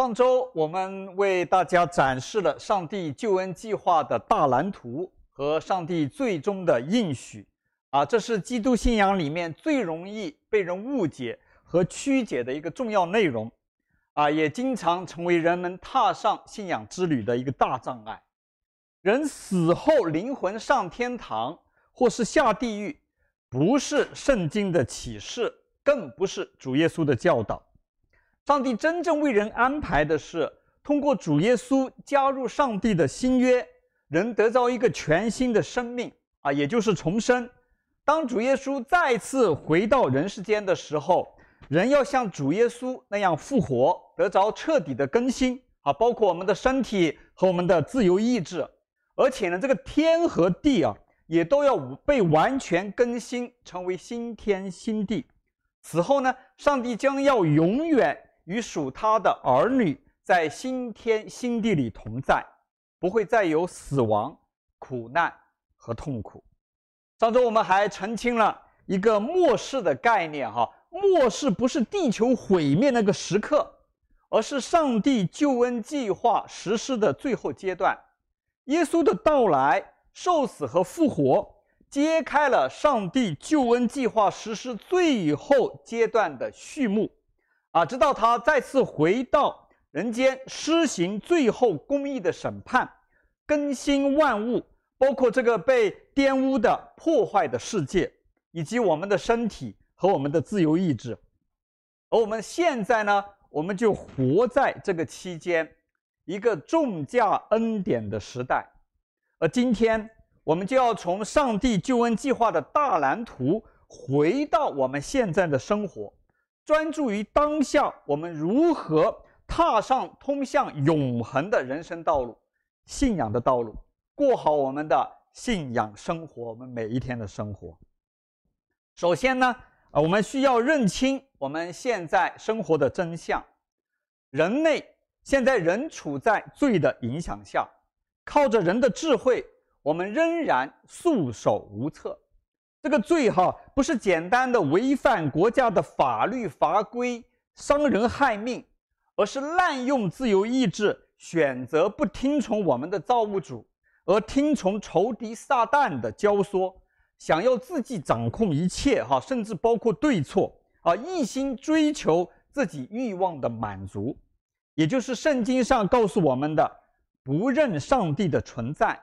上周我们为大家展示了上帝救恩计划的大蓝图和上帝最终的应许，啊，这是基督信仰里面最容易被人误解和曲解的一个重要内容，啊，也经常成为人们踏上信仰之旅的一个大障碍。人死后灵魂上天堂或是下地狱，不是圣经的启示，更不是主耶稣的教导。上帝真正为人安排的是，通过主耶稣加入上帝的新约，人得到一个全新的生命啊，也就是重生。当主耶稣再次回到人世间的时候，人要像主耶稣那样复活，得着彻底的更新啊，包括我们的身体和我们的自由意志。而且呢，这个天和地啊，也都要被完全更新，成为新天新地。此后呢，上帝将要永远。与属他的儿女在新天新地里同在，不会再有死亡、苦难和痛苦。上周我们还澄清了一个末世的概念，哈，末世不是地球毁灭那个时刻，而是上帝救恩计划实施的最后阶段。耶稣的到来、受死和复活，揭开了上帝救恩计划实施最后阶段的序幕。啊，直到他再次回到人间，施行最后公义的审判，更新万物，包括这个被玷污的破坏的世界，以及我们的身体和我们的自由意志。而我们现在呢，我们就活在这个期间，一个重价恩典的时代。而今天，我们就要从上帝救恩计划的大蓝图，回到我们现在的生活。专注于当下，我们如何踏上通向永恒的人生道路、信仰的道路，过好我们的信仰生活，我们每一天的生活。首先呢，啊，我们需要认清我们现在生活的真相：人类现在仍处在罪的影响下，靠着人的智慧，我们仍然束手无策。这个罪哈，不是简单的违反国家的法律法规、伤人害命，而是滥用自由意志，选择不听从我们的造物主，而听从仇敌撒旦的教唆，想要自己掌控一切哈，甚至包括对错啊，一心追求自己欲望的满足，也就是圣经上告诉我们的，不认上帝的存在。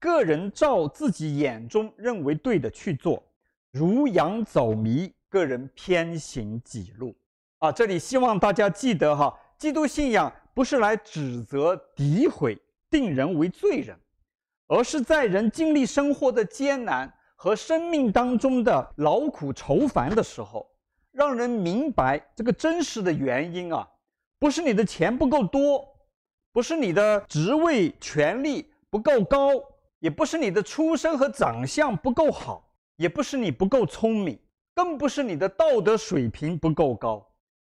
个人照自己眼中认为对的去做，如羊走迷，个人偏行己路。啊，这里希望大家记得哈，基督信仰不是来指责、诋毁、定人为罪人，而是在人经历生活的艰难和生命当中的劳苦愁烦的时候，让人明白这个真实的原因啊，不是你的钱不够多，不是你的职位权力不够高。也不是你的出身和长相不够好，也不是你不够聪明，更不是你的道德水平不够高，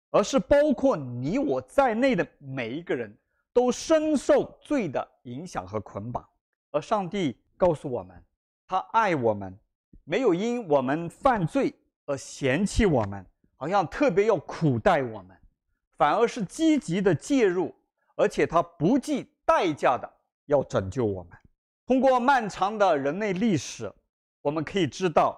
而是包括你我在内的每一个人都深受罪的影响和捆绑。而上帝告诉我们，他爱我们，没有因我们犯罪而嫌弃我们，好像特别要苦待我们，反而是积极的介入，而且他不计代价的要拯救我们。通过漫长的人类历史，我们可以知道，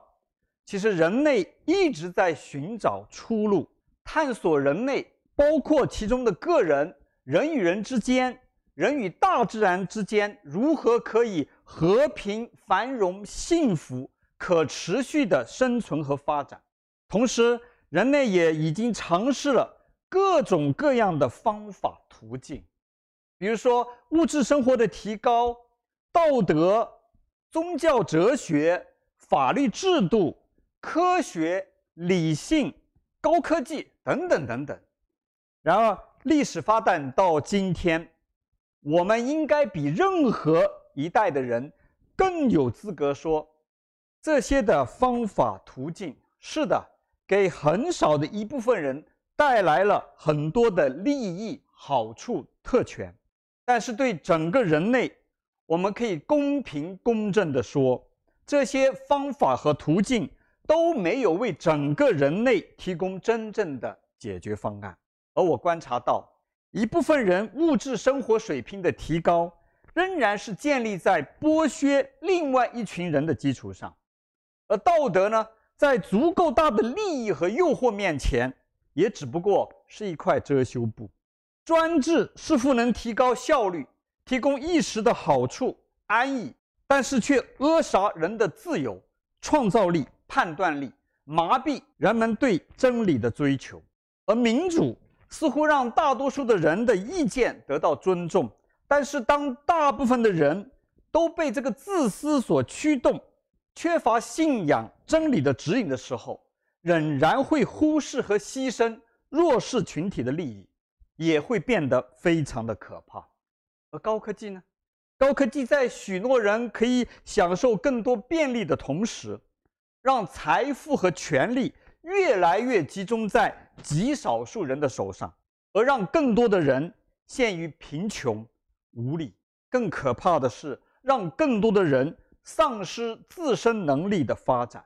其实人类一直在寻找出路，探索人类，包括其中的个人、人与人之间、人与大自然之间，如何可以和平、繁荣、幸福、可持续的生存和发展。同时，人类也已经尝试了各种各样的方法途径，比如说物质生活的提高。道德、宗教、哲学、法律制度、科学、理性、高科技等等等等。然而，历史发展到今天，我们应该比任何一代的人更有资格说，这些的方法途径是的，给很少的一部分人带来了很多的利益、好处、特权，但是对整个人类。我们可以公平公正地说，这些方法和途径都没有为整个人类提供真正的解决方案。而我观察到，一部分人物质生活水平的提高，仍然是建立在剥削另外一群人的基础上，而道德呢，在足够大的利益和诱惑面前，也只不过是一块遮羞布。专制似乎能提高效率，提供一时的好处、安逸，但是却扼杀人的自由、创造力、判断力，麻痹人们对真理的追求。而民主似乎让大多数的人的意见得到尊重。但是，当大部分的人都被这个自私所驱动，缺乏信仰真理的指引的时候，仍然会忽视和牺牲弱势群体的利益，也会变得非常的可怕。而高科技呢？高科技在许诺人可以享受更多便利的同时，让财富和权力越来越集中在极少数人的手上，而让更多的人陷于贫穷。无力，更可怕的是，让更多的人丧失自身能力的发展，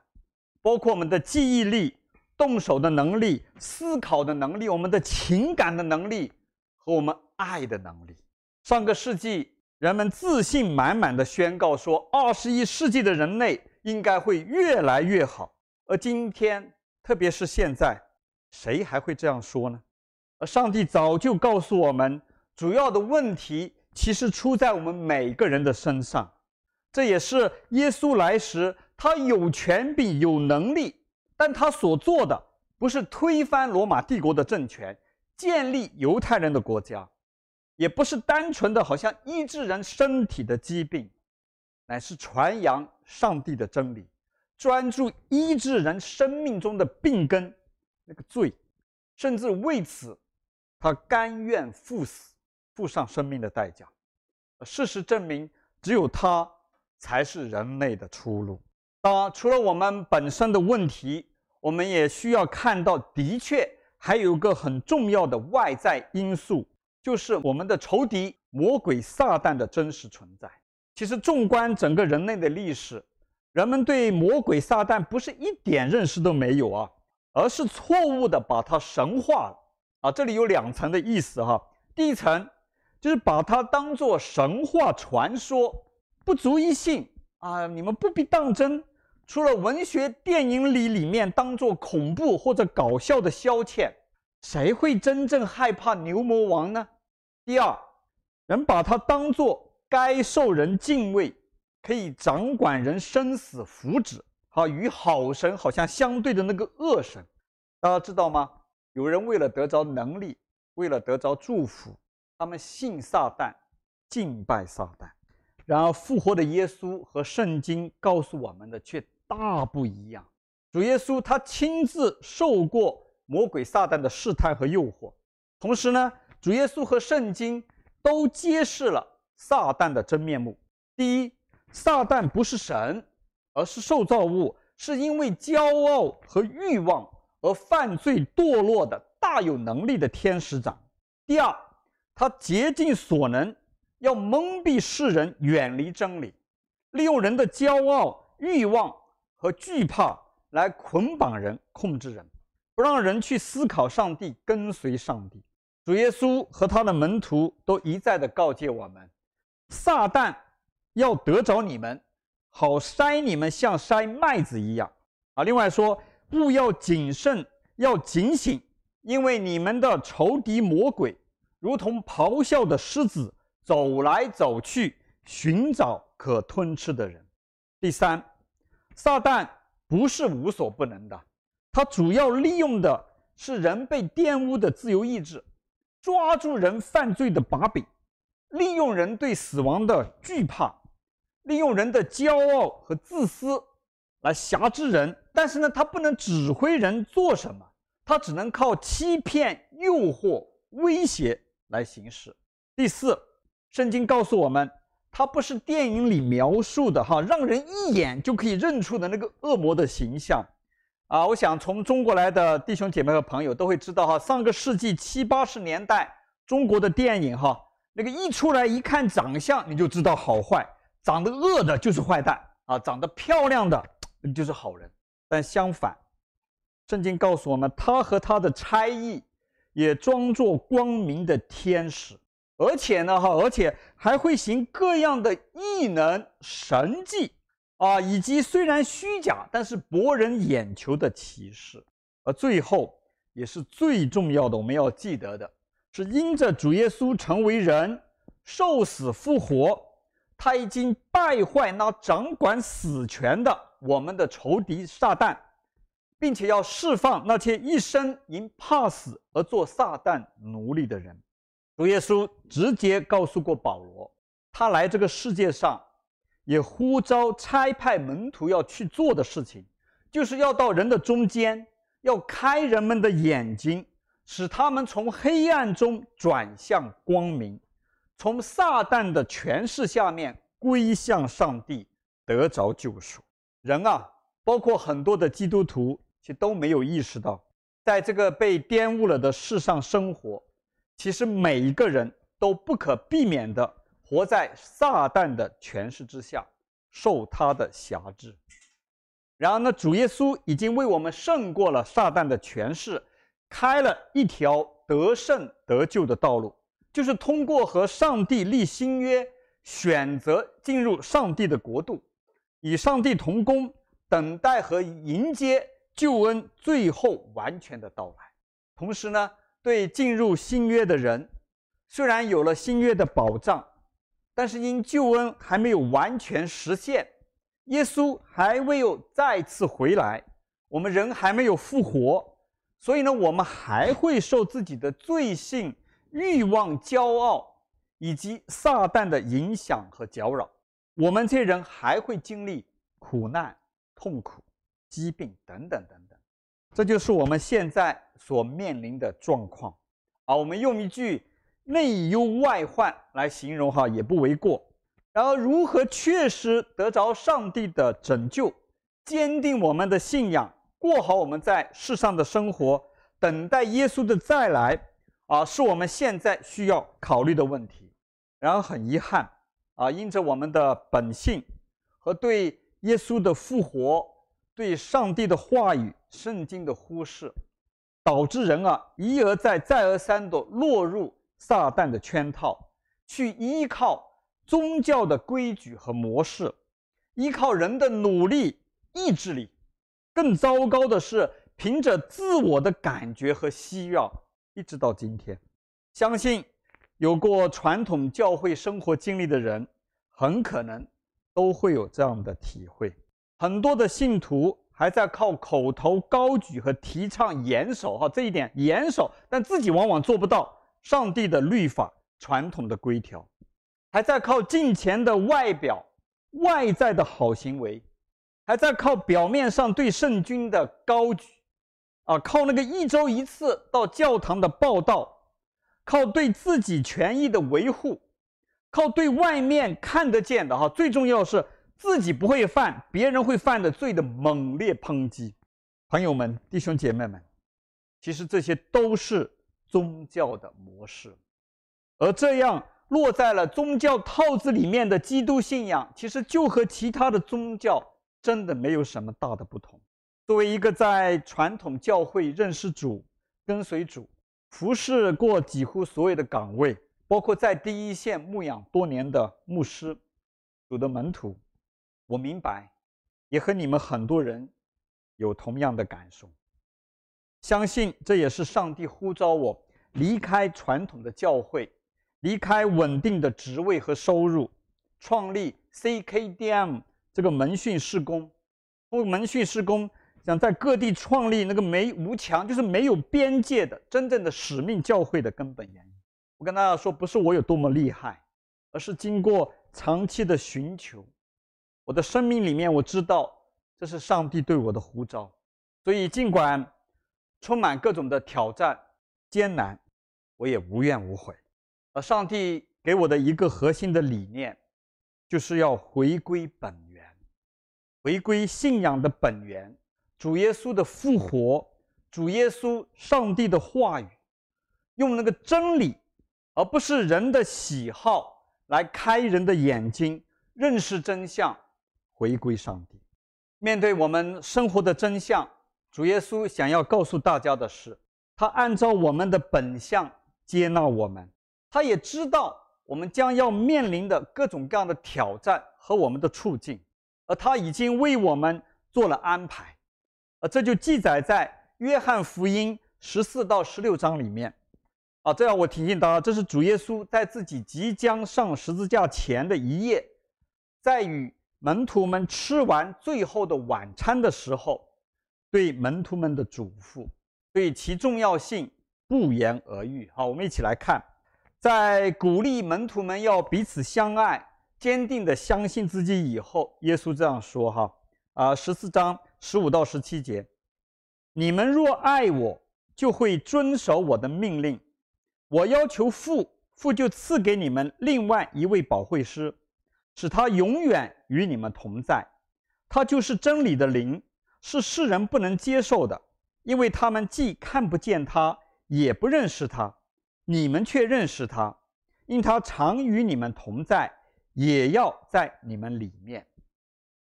包括我们的记忆力、动手的能力、思考的能力、我们的情感的能力和我们爱的能力。上个世纪，人们自信满满地宣告说，二十一世纪的人类应该会越来越好。而今天，特别是现在，谁还会这样说呢？而上帝早就告诉我们，主要的问题。其实出在我们每个人的身上，这也是耶稣来时，他有权柄、有能力，但他所做的不是推翻罗马帝国的政权，建立犹太人的国家，也不是单纯的好像医治人身体的疾病，乃是传扬上帝的真理，专注医治人生命中的病根，那个罪，甚至为此，他甘愿赴死。付上生命的代价，事实证明，只有他才是人类的出路。当然，除了我们本身的问题，我们也需要看到，的确还有个很重要的外在因素，就是我们的仇敌魔鬼撒旦的真实存在。其实，纵观整个人类的历史，人们对魔鬼撒旦不是一点认识都没有啊，而是错误的把它神化了啊。这里有两层的意思哈，第一层。就是把它当作神话传说，不足一信啊！你们不必当真。除了文学电影里里面当作恐怖或者搞笑的消遣，谁会真正害怕牛魔王呢？第二，人把它当作该受人敬畏，可以掌管人生死福祉，好与好神好像相对的那个恶神，大家知道吗？有人为了得着能力，为了得着祝福。他们信撒旦，敬拜撒旦，然而复活的耶稣和圣经告诉我们的却大不一样。主耶稣他亲自受过魔鬼撒旦的试探和诱惑，同时呢，主耶稣和圣经都揭示了撒旦的真面目。第一，撒旦不是神，而是受造物，是因为骄傲和欲望而犯罪堕落的大有能力的天使长。第二。他竭尽所能，要蒙蔽世人，远离真理，利用人的骄傲、欲望和惧怕来捆绑人、控制人，不让人去思考上帝、跟随上帝。主耶稣和他的门徒都一再的告诫我们：撒旦要得着你们，好筛你们像筛麦子一样。啊，另外说，务要谨慎，要警醒，因为你们的仇敌魔鬼。如同咆哮的狮子，走来走去，寻找可吞吃的人。第三，撒旦不是无所不能的，他主要利用的是人被玷污的自由意志，抓住人犯罪的把柄，利用人对死亡的惧怕，利用人的骄傲和自私来挟制人。但是呢，他不能指挥人做什么，他只能靠欺骗、诱惑、威胁。来行事。第四，圣经告诉我们，它不是电影里描述的哈，让人一眼就可以认出的那个恶魔的形象啊。我想从中国来的弟兄姐妹和朋友都会知道哈，上个世纪七八十年代中国的电影哈，那个一出来一看长相你就知道好坏，长得恶的就是坏蛋啊，长得漂亮的你就是好人。但相反，圣经告诉我们，他和他的差役。也装作光明的天使，而且呢，哈，而且还会行各样的异能、神迹啊，以及虽然虚假，但是博人眼球的启示。而最后也是最重要的，我们要记得的是，因着主耶稣成为人，受死复活，他已经败坏那掌管死权的我们的仇敌撒旦。并且要释放那些一生因怕死而做撒旦奴隶的人。主耶稣直接告诉过保罗，他来这个世界上，也呼召差派门徒要去做的事情，就是要到人的中间，要开人们的眼睛，使他们从黑暗中转向光明，从撒旦的权势下面归向上帝，得着救赎。人啊，包括很多的基督徒。其实都没有意识到，在这个被玷污了的世上生活，其实每一个人都不可避免地活在撒旦的权势之下，受他的辖制。然而呢，主耶稣已经为我们胜过了撒旦的权势，开了一条得胜得救的道路，就是通过和上帝立新约，选择进入上帝的国度，与上帝同工，等待和迎接。救恩最后完全的到来，同时呢，对进入新约的人，虽然有了新约的保障，但是因救恩还没有完全实现，耶稣还未有再次回来，我们人还没有复活，所以呢，我们还会受自己的罪性、欲望、骄傲以及撒旦的影响和搅扰，我们这些人还会经历苦难、痛苦。疾病等等等等，这就是我们现在所面临的状况。啊，我们用一句“内忧外患”来形容哈，也不为过。然而，如何确实得着上帝的拯救，坚定我们的信仰，过好我们在世上的生活，等待耶稣的再来，啊，是我们现在需要考虑的问题。然而，很遗憾，啊，因着我们的本性和对耶稣的复活。对上帝的话语、圣经的忽视，导致人啊一而再、再而三地落入撒旦的圈套，去依靠宗教的规矩和模式，依靠人的努力、意志力。更糟糕的是，凭着自我的感觉和需要，一直到今天，相信有过传统教会生活经历的人，很可能都会有这样的体会。很多的信徒还在靠口头高举和提倡严守哈，这一点严守，但自己往往做不到上帝的律法、传统的规条，还在靠金钱的外表、外在的好行为，还在靠表面上对圣君的高举，啊，靠那个一周一次到教堂的报道，靠对自己权益的维护，靠对外面看得见的哈，最重要是。自己不会犯，别人会犯的罪的猛烈抨击，朋友们、弟兄姐妹们，其实这些都是宗教的模式，而这样落在了宗教套子里面的基督信仰，其实就和其他的宗教真的没有什么大的不同。作为一个在传统教会认识主、跟随主、服侍过几乎所有的岗位，包括在第一线牧养多年的牧师、主的门徒。我明白，也和你们很多人有同样的感受。相信这也是上帝呼召我离开传统的教会，离开稳定的职位和收入，创立 CKDM 这个门训事工。通过门训事工，想在各地创立那个没无墙，就是没有边界的真正的使命教会的根本原因。我跟大家说，不是我有多么厉害，而是经过长期的寻求。我的生命里面，我知道这是上帝对我的呼召，所以尽管充满各种的挑战、艰难，我也无怨无悔。而上帝给我的一个核心的理念，就是要回归本源，回归信仰的本源，主耶稣的复活，主耶稣上帝的话语，用那个真理，而不是人的喜好来开人的眼睛，认识真相。回归上帝，面对我们生活的真相，主耶稣想要告诉大家的是，他按照我们的本相接纳我们，他也知道我们将要面临的各种各样的挑战和我们的处境，而他已经为我们做了安排，而这就记载在约翰福音十四到十六章里面。啊，这样我提醒大家，这是主耶稣在自己即将上十字架前的一夜，在与门徒们吃完最后的晚餐的时候，对门徒们的嘱咐。对其重要性不言而喻。好，我们一起来看，在鼓励门徒们要彼此相爱、坚定的相信自己以后，耶稣这样说：“哈啊，十四章十五到十七节，你们若爱我，就会遵守我的命令。我要求父，父就赐给你们另外一位保惠师，使他永远与你们同在。他就是真理的灵，是世人不能接受的。”因为他们既看不见他，也不认识他，你们却认识他，因他常与你们同在，也要在你们里面。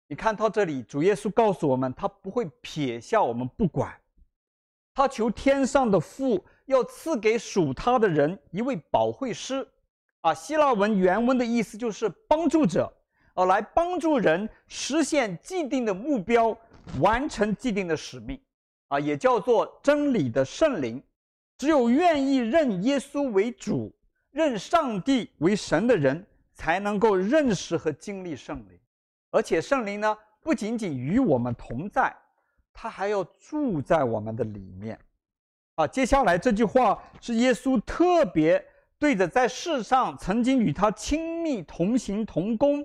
你看到这里，主耶稣告诉我们，他不会撇下我们不管，他求天上的父要赐给属他的人一位保惠师，啊，希腊文原文的意思就是帮助者，啊，来帮助人实现既定的目标，完成既定的使命。啊，也叫做真理的圣灵，只有愿意认耶稣为主、认上帝为神的人，才能够认识和经历圣灵。而且圣灵呢，不仅仅与我们同在，他还要住在我们的里面。啊，接下来这句话是耶稣特别对着在世上曾经与他亲密同行同工，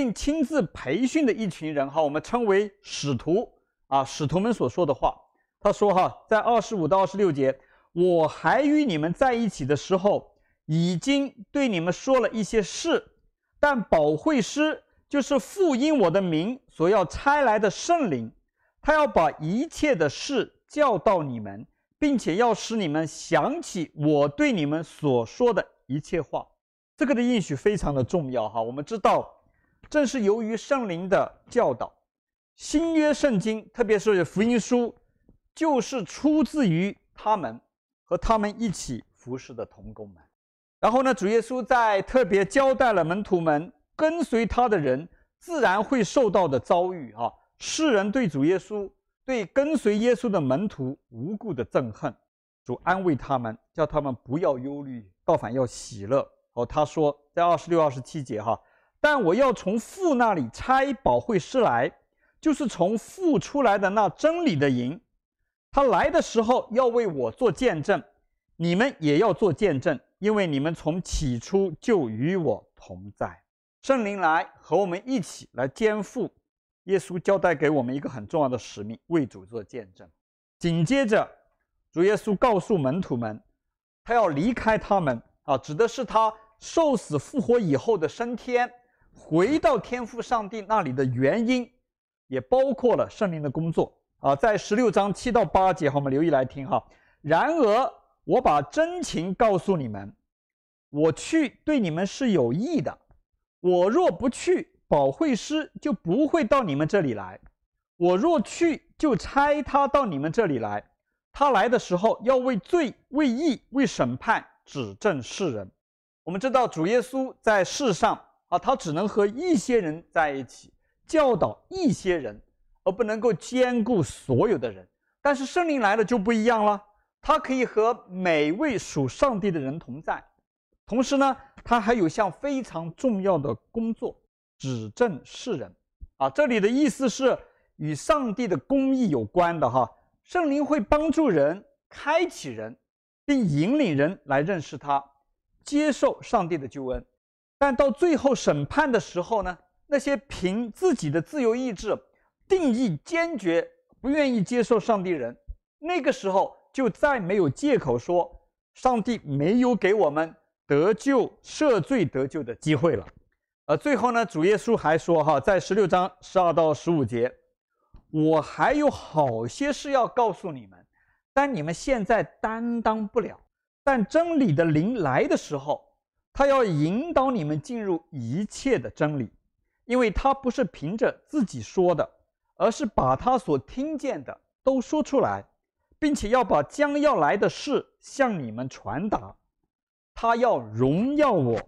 并亲自培训的一群人，哈，我们称为使徒啊，使徒们所说的话。他说：“哈，在二十五到二十六节，我还与你们在一起的时候，已经对你们说了一些事。但保惠师就是父因我的名所要差来的圣灵，他要把一切的事教导你们，并且要使你们想起我对你们所说的一切话。这个的应许非常的重要。哈，我们知道，正是由于圣灵的教导，新约圣经，特别是福音书。”就是出自于他们和他们一起服侍的同工们。然后呢，主耶稣在特别交代了门徒们跟随他的人自然会受到的遭遇啊，世人对主耶稣、对跟随耶稣的门徒无故的憎恨，主安慰他们，叫他们不要忧虑，倒反要喜乐。哦，他说在二十六、二十七节哈，但我要从父那里差保惠师来，就是从父出来的那真理的灵。他来的时候要为我做见证，你们也要做见证，因为你们从起初就与我同在。圣灵来和我们一起来肩负耶稣交代给我们一个很重要的使命，为主做见证。紧接着，主耶稣告诉门徒们，他要离开他们啊，指的是他受死复活以后的升天，回到天父上帝那里的原因，也包括了圣灵的工作。啊，在十六章七到八节，好，我们留意来听哈。然而，我把真情告诉你们，我去对你们是有益的。我若不去，保惠师就不会到你们这里来；我若去，就差他到你们这里来。他来的时候，要为罪、为义、为审判指证世人。我们知道，主耶稣在世上啊，他只能和一些人在一起，教导一些人。而不能够兼顾所有的人，但是圣灵来了就不一样了，他可以和每位属上帝的人同在，同时呢，他还有项非常重要的工作，指证世人。啊，这里的意思是与上帝的公义有关的哈。圣灵会帮助人，开启人，并引领人来认识他，接受上帝的救恩。但到最后审判的时候呢，那些凭自己的自由意志。定义坚决不愿意接受上帝人，那个时候就再没有借口说上帝没有给我们得救、赦罪、得救的机会了。而最后呢，主耶稣还说：“哈，在十六章十二到十五节，我还有好些事要告诉你们，但你们现在担当不了。但真理的灵来的时候，他要引导你们进入一切的真理，因为他不是凭着自己说的。”而是把他所听见的都说出来，并且要把将要来的事向你们传达。他要荣耀我，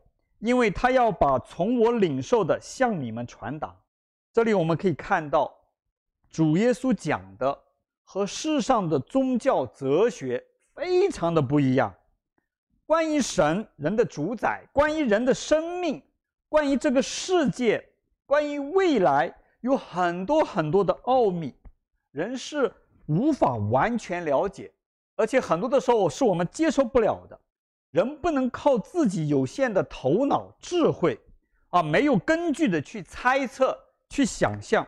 因为他要把从我领受的向你们传达。这里我们可以看到，主耶稣讲的和世上的宗教哲学非常的不一样。关于神、人的主宰，关于人的生命，关于这个世界，关于未来，有很多很多的奥秘，人是无法完全了解，而且很多的时候是我们接受不了的。人不能靠自己有限的头脑智慧，啊，没有根据的去猜测、去想象，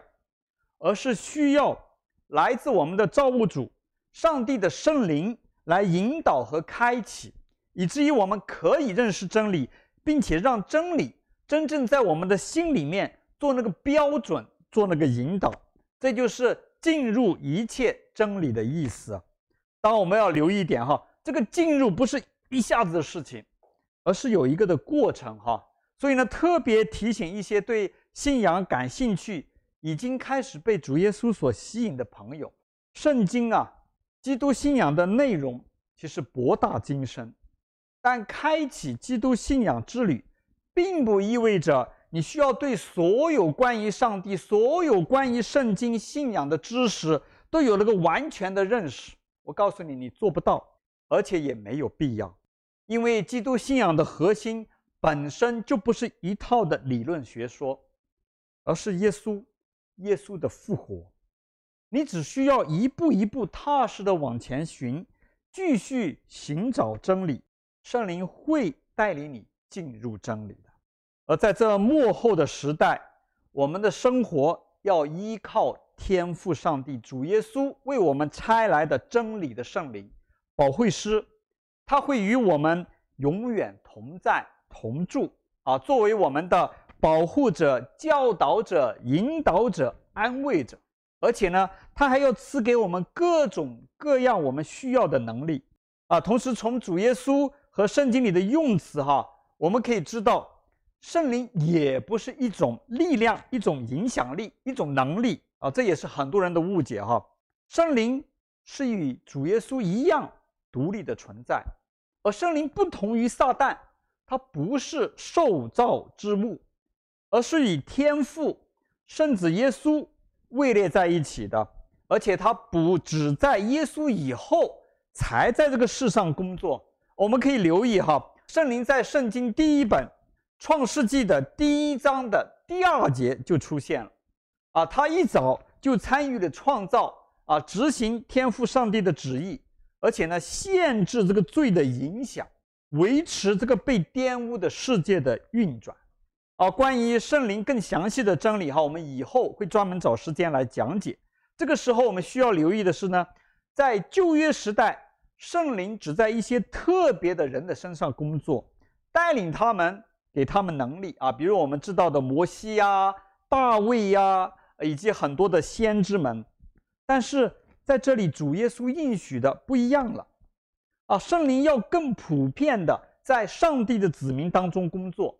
而是需要来自我们的造物主、上帝的圣灵来引导和开启，以至于我们可以认识真理，并且让真理真正在我们的心里面做那个标准、做那个引导。这就是进入一切真理的意思。当，我们要留意一点哈，这个进入不是。一下子的事情，而是有一个的过程哈。所以呢，特别提醒一些对信仰感兴趣、已经开始被主耶稣所吸引的朋友，圣经啊，基督信仰的内容其实博大精深，但开启基督信仰之旅，并不意味着你需要对所有关于上帝、所有关于圣经信仰的知识都有了个完全的认识。我告诉你，你做不到，而且也没有必要。因为基督信仰的核心本身就不是一套的理论学说，而是耶稣，耶稣的复活。你只需要一步一步踏实的往前寻，继续寻找真理，圣灵会带领你进入真理的。而在这幕后的时代，我们的生活要依靠天父上帝主耶稣为我们差来的真理的圣灵，保惠师。他会与我们永远同在同住啊，作为我们的保护者、教导者、引导者、安慰者，而且呢，他还要赐给我们各种各样我们需要的能力啊。同时，从主耶稣和圣经里的用词哈，我们可以知道，圣灵也不是一种力量、一种影响力、一种能力啊。这也是很多人的误解哈。圣灵是与主耶稣一样。独立的存在，而圣灵不同于撒旦，它不是受造之物，而是与天父、圣子耶稣位列在一起的，而且它不只在耶稣以后才在这个世上工作。我们可以留意哈，圣灵在圣经第一本创世纪的第一章的第二节就出现了，啊，他一早就参与了创造，啊，执行天赋上帝的旨意。而且呢，限制这个罪的影响，维持这个被玷污的世界的运转。啊，关于圣灵更详细的真理哈，我们以后会专门找时间来讲解。这个时候我们需要留意的是呢，在旧约时代，圣灵只在一些特别的人的身上工作，带领他们，给他们能力啊，比如我们知道的摩西呀、大卫呀，以及很多的先知们，但是。在这里，主耶稣应许的不一样了，啊，圣灵要更普遍的在上帝的子民当中工作，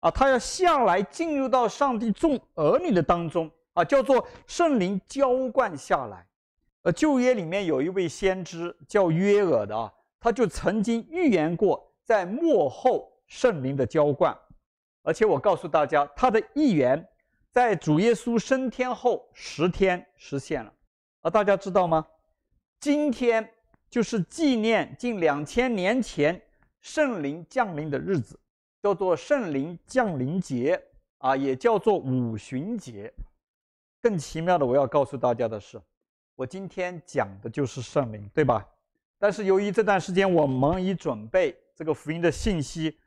啊，他要下来进入到上帝众儿女的当中，啊，叫做圣灵浇灌下来。呃，旧约里面有一位先知叫约珥的啊，他就曾经预言过在末后圣灵的浇灌，而且我告诉大家，他的预言在主耶稣升天后十天实现了。而大家知道吗？今天就是纪念近两千年前圣灵降临的日子，叫做圣灵降临节啊，也叫做五旬节。更奇妙的，我要告诉大家的是，我今天讲的就是圣灵，对吧？但是由于这段时间我忙于准备这个福音的信息，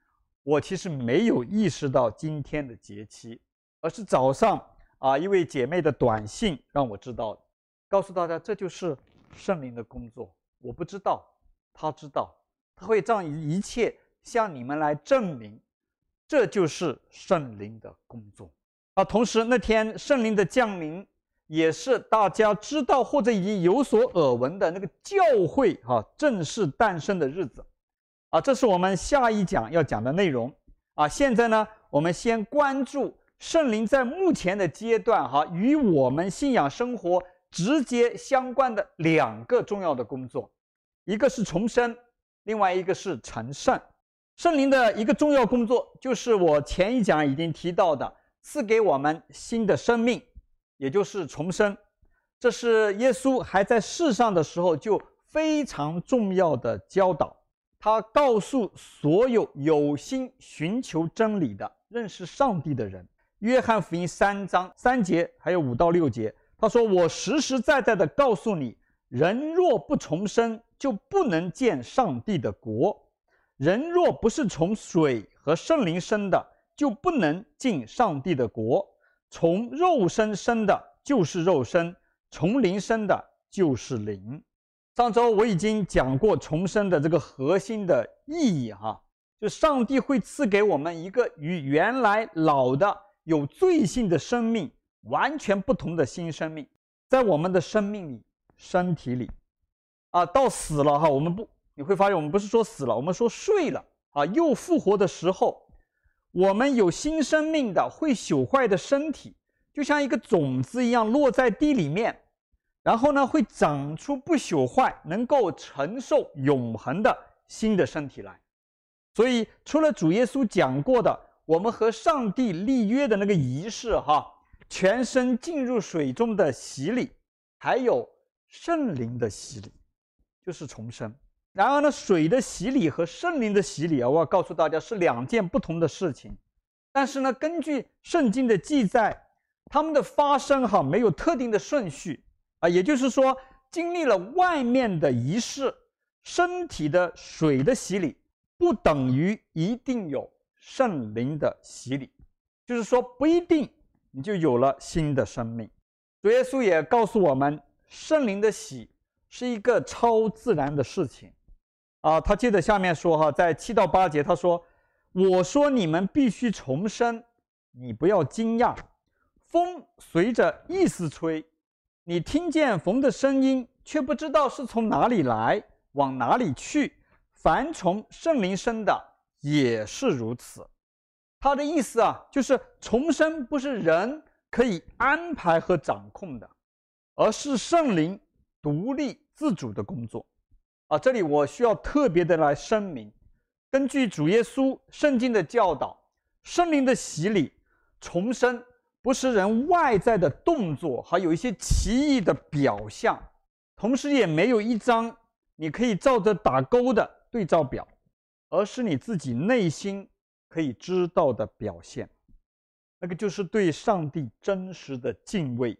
我其实没有意识到今天的节期，而是早上啊一位姐妹的短信让我知道。告诉大家，这就是圣灵的工作。我不知道，他知道，他会让一切向你们来证明，这就是圣灵的工作。啊，同时那天圣灵的降临，也是大家知道或者已经有所耳闻的那个教会哈、正式诞生的日子。啊，这是我们下一讲要讲的内容。啊，现在呢，我们先关注圣灵在目前的阶段哈、与我们信仰生活。直接相关的两个重要的工作，一个是重生，另外一个是成圣。圣灵的一个重要工作，就是我前一讲已经提到的，赐给我们新的生命，也就是重生。这是耶稣还在世上的时候就非常重要的教导。他告诉所有有心寻求真理的、认识上帝的人，《约翰福音》三章三节还有五到六节。他说：“我实实在在的告诉你，人若不重生，就不能见上帝的国。人若不是从水和圣灵生的，就不能进上帝的国。从肉身生的，就是肉身；从灵生的，就是灵。”上周我已经讲过重生的这个核心的意义，哈，就上帝会赐给我们一个与原来老的有罪性的生命。完全不同的新生命，在我们的生命里、身体里，啊，到死了哈，我们不，你会发现我们不是说死了，我们说睡了啊，又复活的时候，我们有新生命的会朽坏的身体，就像一个种子一样落在地里面，然后呢，会长出不朽坏、能够承受永恒的新的身体来。所以，除了主耶稣讲过的，我们和上帝立约的那个仪式哈。全身浸入水中的洗礼，还有圣灵的洗礼，就是重生。然而呢，水的洗礼和圣灵的洗礼啊，我要告诉大家是两件不同的事情。但是呢，根据圣经的记载，他们的发生哈没有特定的顺序啊，也就是说，经历了外面的仪式，身体的水的洗礼，不等于一定有圣灵的洗礼，就是说不一定。你就有了新的生命。主耶稣也告诉我们，圣灵的洗是一个超自然的事情。啊，他接着下面说哈，在七到八节，他说：“我说你们必须重生，你不要惊讶。风随着意思吹，你听见风的声音，却不知道是从哪里来，往哪里去。凡从圣灵生的，也是如此。”他的意思啊，就是重生不是人可以安排和掌控的，而是圣灵独立自主的工作。啊，这里我需要特别的来声明，根据主耶稣圣经的教导，圣灵的洗礼、重生不是人外在的动作，还有一些奇异的表象，同时也没有一张你可以照着打勾的对照表，而是你自己内心。可以知道的表现，那个就是对上帝真实的敬畏、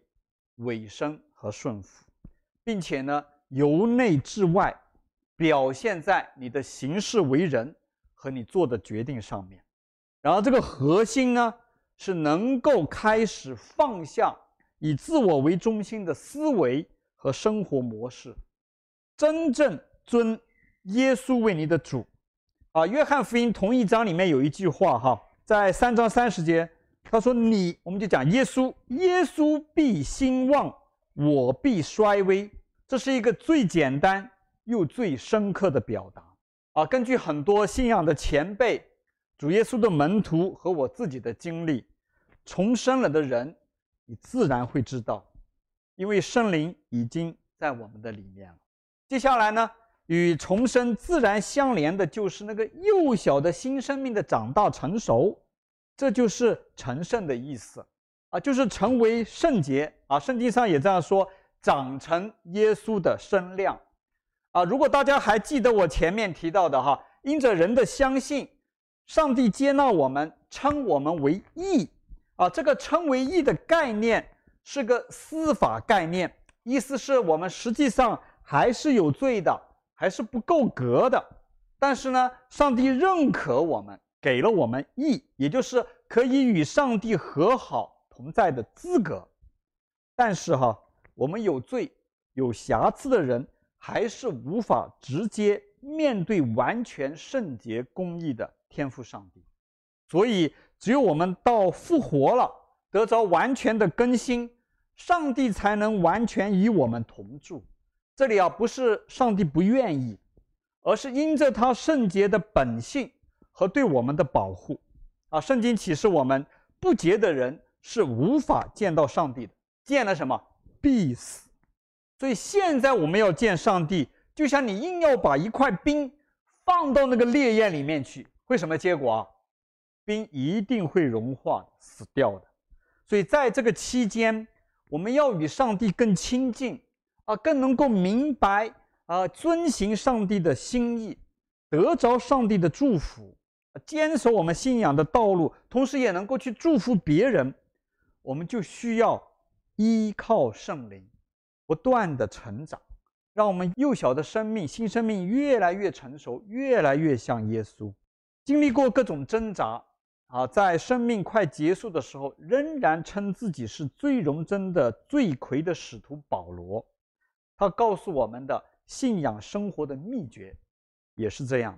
委身和顺服，并且呢，由内至外表现在你的行事为人和你做的决定上面。然后这个核心呢，是能够开始放下以自我为中心的思维和生活模式，真正尊耶稣为你的主。啊，约翰福音同一章里面有一句话哈，在三章三十节，他说：“你，我们就讲耶稣，耶稣必兴旺，我必衰微。”这是一个最简单又最深刻的表达啊。根据很多信仰的前辈、主耶稣的门徒和我自己的经历，重生了的人，你自然会知道，因为圣灵已经在我们的里面了。接下来呢？与重生自然相连的，就是那个幼小的新生命的长大成熟，这就是成圣的意思啊，就是成为圣洁啊。圣经上也这样说，长成耶稣的身量啊。如果大家还记得我前面提到的哈，因着人的相信，上帝接纳我们，称我们为义啊。这个称为义的概念是个司法概念，意思是我们实际上还是有罪的。还是不够格的，但是呢，上帝认可我们，给了我们义，也就是可以与上帝和好同在的资格。但是哈，我们有罪、有瑕疵的人，还是无法直接面对完全圣洁、公义的天赋上帝。所以，只有我们到复活了，得着完全的更新，上帝才能完全与我们同住。这里啊，不是上帝不愿意，而是因着他圣洁的本性和对我们的保护啊。圣经启示我们，不洁的人是无法见到上帝的，见了什么必死所以现在我们要见上帝，就像你硬要把一块冰放到那个烈焰里面去，会什么结果啊？冰一定会融化死掉的。所以在这个期间，我们要与上帝更亲近啊，更能够明白啊，遵行上帝的心意，得着上帝的祝福，坚守我们信仰的道路，同时也能够去祝福别人。我们就需要依靠圣灵。不断的成长，让我们幼小的生命、新生命越来越成熟，越来越像耶稣。经历过各种挣扎，啊，在生命快结束的时候，仍然称自己是最荣真的罪魁的使徒保罗。他告诉我们的信仰生活的秘诀，也是这样。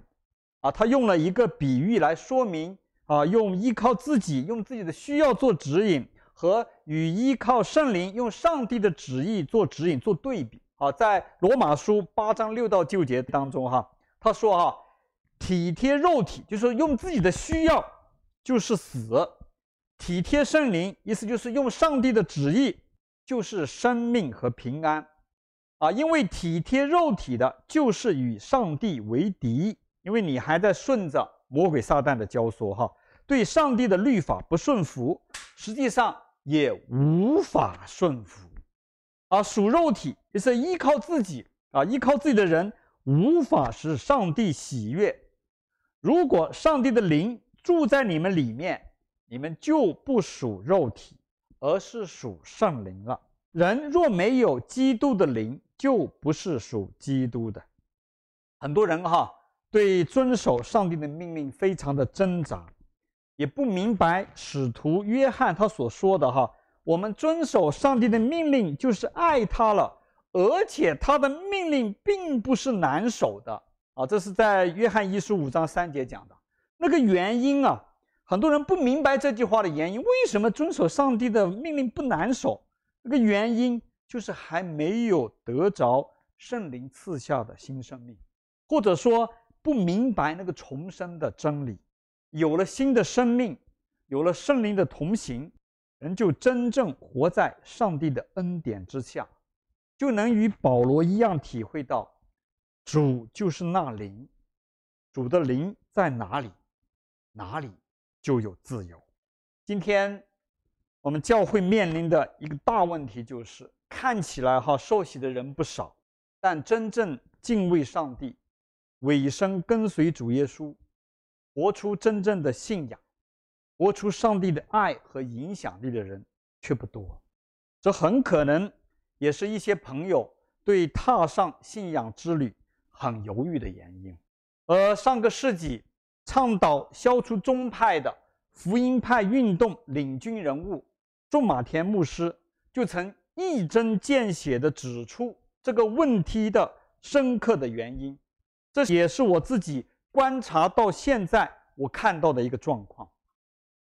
啊，他用了一个比喻来说明，啊，用依靠自己，用自己的需要做指引。和与依靠圣灵、用上帝的旨意做指引做对比。啊，在罗马书八章六到九节当中哈，他说哈，体贴肉体就是用自己的需要就是死，体贴圣灵意思就是用上帝的旨意就是生命和平安。啊，因为体贴肉体的就是与上帝为敌，因为你还在顺着魔鬼撒旦的教唆哈，对上帝的律法不顺服，实际上。也无法顺服，啊，属肉体也是依靠自己啊，依靠自己的人无法使上帝喜悦。如果上帝的灵住在你们里面，你们就不属肉体，而是属圣灵了。人若没有基督的灵，就不是属基督的。很多人哈，对遵守上帝的命令非常的挣扎。也不明白使徒约翰他所说的哈，我们遵守上帝的命令就是爱他了，而且他的命令并不是难守的啊，这是在约翰一书五章三节讲的。那个原因啊，很多人不明白这句话的原因，为什么遵守上帝的命令不难守？那个原因就是还没有得着圣灵赐下的新生命，或者说不明白那个重生的真理。有了新的生命，有了圣灵的同行，人就真正活在上帝的恩典之下，就能与保罗一样体会到，主就是那灵，主的灵在哪里，哪里就有自由。今天我们教会面临的一个大问题就是，看起来哈受洗的人不少，但真正敬畏上帝、委身跟随主耶稣。活出真正的信仰，活出上帝的爱和影响力的人却不多，这很可能也是一些朋友对踏上信仰之旅很犹豫的原因。而上个世纪倡导消除宗派的福音派运动领军人物仲马田牧师就曾一针见血地指出这个问题的深刻的原因，这也是我自己。观察到现在，我看到的一个状况，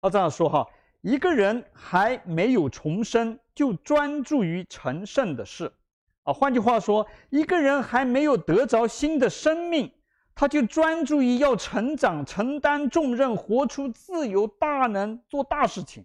他这样说哈：一个人还没有重生，就专注于成圣的事，啊，换句话说，一个人还没有得着新的生命，他就专注于要成长、承担重任、活出自由、大能、做大事情，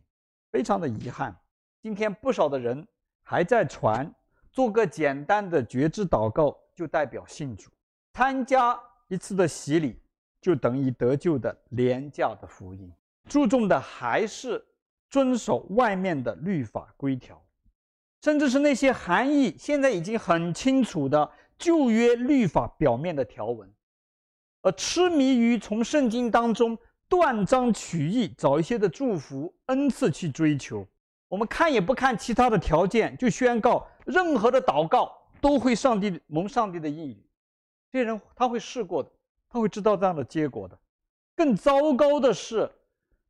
非常的遗憾。今天不少的人还在传，做个简单的觉知祷告就代表信主，参加一次的洗礼。就等于得救的廉价的福音，注重的还是遵守外面的律法规条，甚至是那些含义现在已经很清楚的旧约律法表面的条文，而痴迷于从圣经当中断章取义，找一些的祝福恩赐去追求。我们看也不看其他的条件，就宣告任何的祷告都会上帝蒙上帝的应允，这些人他会试过的。他会知道这样的结果的。更糟糕的是，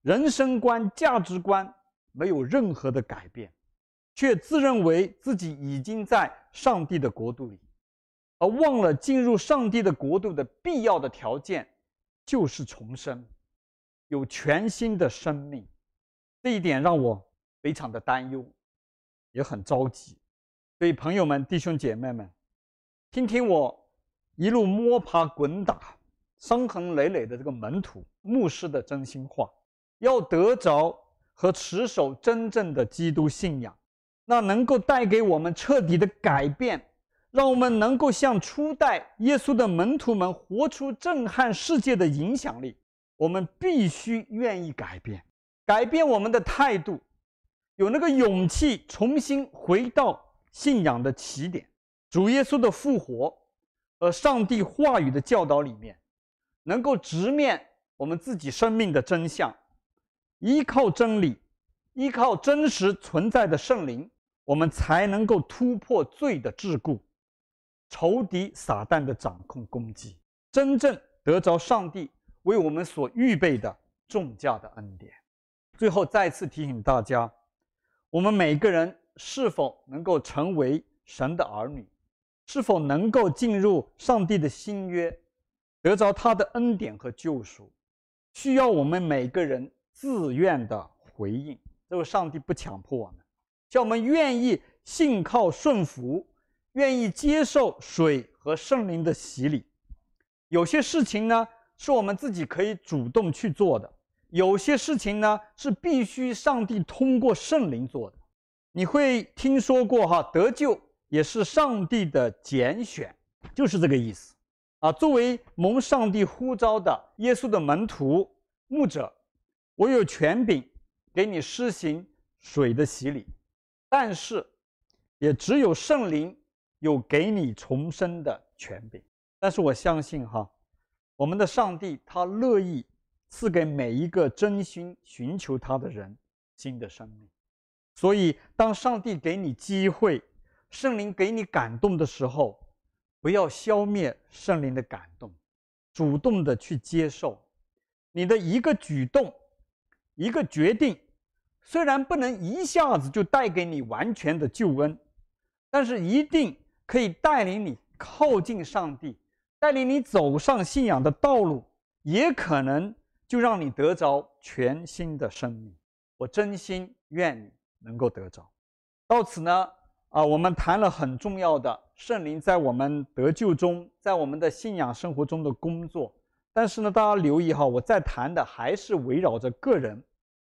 人生观、价值观没有任何的改变，却自认为自己已经在上帝的国度里，而忘了进入上帝的国度的必要的条件就是重生，有全新的生命。这一点让我非常的担忧，也很着急。所以，朋友们、弟兄姐妹们，听听我一路摸爬滚打。伤痕累累的这个门徒牧师的真心话，要得着和持守真正的基督信仰，那能够带给我们彻底的改变让我们能够像初代耶稣的门徒们活出震撼世界的影响力。我们必须愿意改变，改变我们的态度，有那个勇气重新回到信仰的起点。主耶稣的复活和上帝话语的教导里面，能够直面我们自己生命的真相，依靠真理，依靠真实存在的圣灵，我们才能够突破罪的桎梏。仇敌撒旦的掌控攻击，真正得着上帝为我们所预备的重价的恩典。最后再次提醒大家，我们每个人是否能够成为神的儿女，是否能够进入上帝的新约，得着他的恩典和救赎，需要我们每个人自愿的回应。这个上帝不强迫我们，叫我们愿意信靠顺服。愿意接受水和圣灵的洗礼，有些事情呢是我们自己可以主动去做的，有些事情呢是必须上帝通过圣灵做的。你会听说过哈，得救也是上帝的拣选，就是这个意思啊。作为蒙上帝呼召的耶稣的门徒牧者，我有权柄给你施行水的洗礼，但是也只有圣灵。有给你重生的权柄，但是我相信哈，我们的上帝他乐意赐给每一个真心寻求他的人新的生命。所以，当上帝给你机会，圣灵给你感动的时候，不要消灭圣灵的感动，主动的去接受。你的一个举动，一个决定，虽然不能一下子就带给你完全的救恩，但是一定。可以带领你靠近上帝，带领你走上信仰的道路，也可能就让你得着全新的生命。我真心愿你能够得着。到此呢，啊，我们谈了很重要的圣灵在我们得救中，在我们的信仰生活中的工作。但是呢，大家留意哈，我在谈的还是围绕着个人，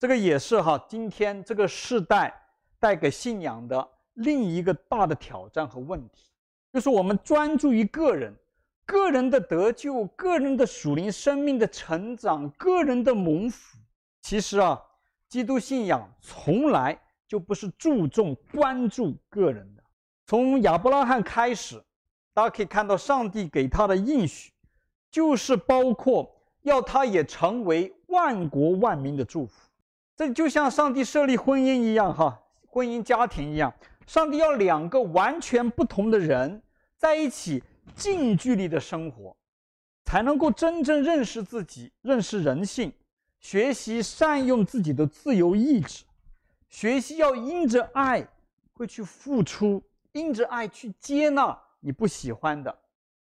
这个也是哈，今天这个世代带给信仰的。另一个大的挑战和问题，就是我们专注于个人、个人的得救、个人的属灵生命的成长、个人的蒙福。其实啊，基督信仰从来就不是注重关注个人的。从亚伯拉罕开始，大家可以看到，上帝给他的应许，就是包括要他也成为万国万民的祝福。这就像上帝设立婚姻一样，哈，婚姻家庭一样。上帝要两个完全不同的人在一起近距离的生活，才能够真正认识自己、认识人性，学习善用自己的自由意志，学习要因着爱会去付出，因着爱去接纳你不喜欢的，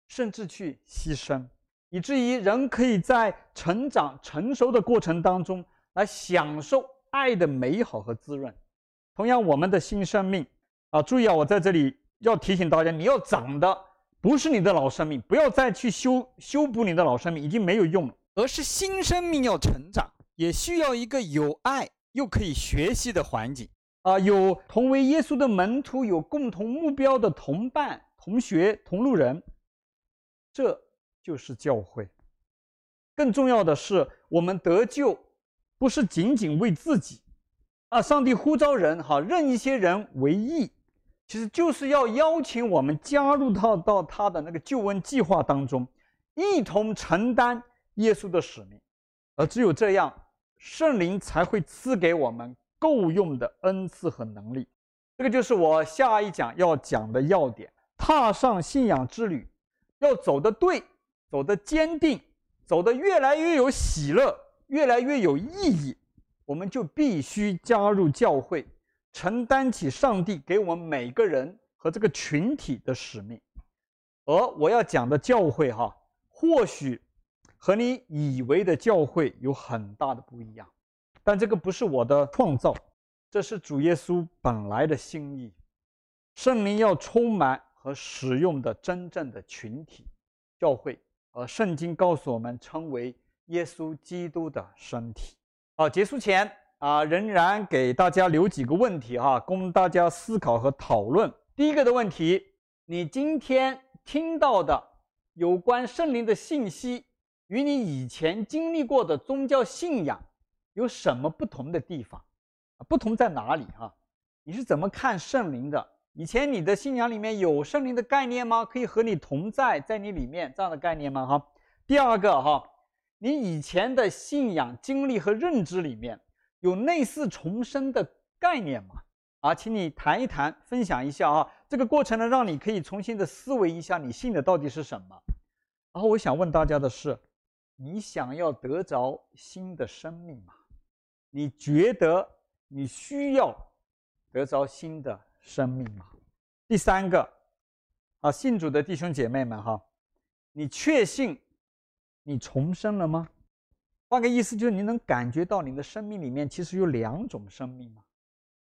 甚至去牺牲，以至于人可以在成长成熟的过程当中来享受爱的美好和滋润。同样，我们的新生命。啊，注意啊！我在这里要提醒大家，你要长的不是你的老生命，不要再去修修补你的老生命，已经没有用了，而是新生命要成长，也需要一个有爱又可以学习的环境啊，有同为耶稣的门徒，有共同目标的同伴、同学、同路人，这就是教会。更重要的是，我们得救不是仅仅为自己啊，上帝呼召人哈，任一些人为义。其实就是要邀请我们加入到到他的那个救恩计划当中，一同承担耶稣的使命，而只有这样，圣灵才会赐给我们够用的恩赐和能力。这个就是我下一讲要讲的要点：踏上信仰之旅，要走得对，走得坚定，走得越来越有喜乐，越来越有意义，我们就必须加入教会。承担起上帝给我们每个人和这个群体的使命，而我要讲的教会哈，或许和你以为的教会有很大的不一样，但这个不是我的创造，这是主耶稣本来的心意。圣灵要充满和使用的真正的群体教会，而圣经告诉我们，称为耶稣基督的身体。好，结束前。啊，仍然给大家留几个问题哈，供大家思考和讨论。第一个的问题，你今天听到的有关圣灵的信息，与你以前经历过的宗教信仰有什么不同的地方？不同在哪里？哈，你是怎么看圣灵的？以前你的信仰里面有圣灵的概念吗？可以和你同在，在你里面这样的概念吗？哈，第二个哈，你以前的信仰经历和认知里面有类似重生的概念吗？啊，请你谈一谈，分享一下啊，这个过程呢，让你可以重新的思维一下，你信的到底是什么？然后我想问大家的是，你想要得着新的生命吗？你觉得你需要得着新的？生命吗，第三个，啊，信主的弟兄姐妹们哈，你确信你重生了吗？换个意思就是你能感觉到你的生命里面其实有两种生命吗？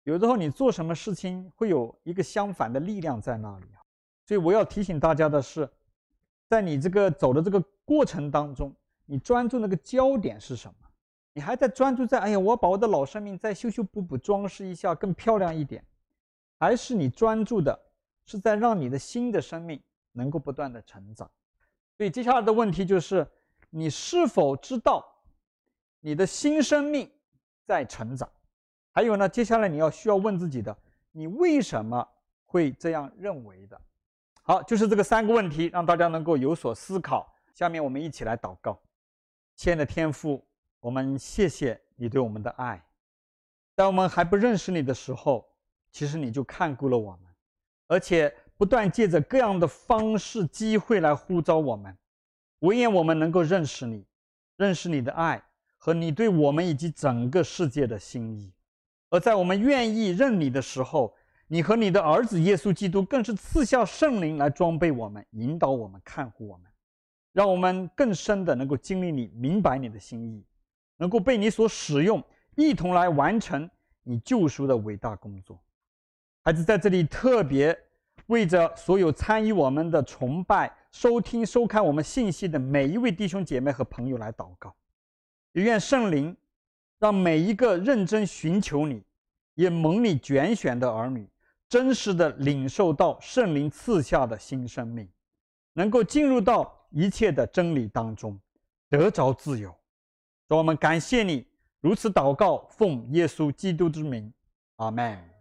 有时候你做什么事情会有一个相反的力量在那里啊，所以我要提醒大家的是，在你这个走的这个过程当中，你专注那个焦点是什么？你还在专注在哎呀，我把我的老生命再修修补补装饰一下，更漂亮一点。还是你专注的是在让你的新的生命能够不断的成长，所以接下来的问题就是，你是否知道你的新生命在成长？还有呢，接下来你要需要问自己的，你为什么会这样认为的？好，就是这个三个问题，让大家能够有所思考。下面我们一起来祷告，亲爱的天父，我们谢谢你对我们的爱，在我们还不认识你的时候。其实你就看顾了我们，而且不断借着各样的方式、机会来呼召我们，唯愿我们能够认识你，认识你的爱和你对我们以及整个世界的心意。而在我们愿意认你的时候，你和你的儿子耶稣基督更是赐下圣灵来装备我们、引导我们、看护我们，让我们更深的能够经历你、明白你的心意，能够被你所使用，一同来完成你救赎的伟大工作。孩子在这里特别为着所有参与我们的崇拜、收听、收看我们信息的每一位弟兄姐妹和朋友来祷告，愿圣灵让每一个认真寻求你、也蒙你拣选的儿女，真实的领受到圣灵赐下的新生命，能够进入到一切的真理当中，得着自由。让我们感谢你，如此祷告，奉耶稣基督之名，阿门。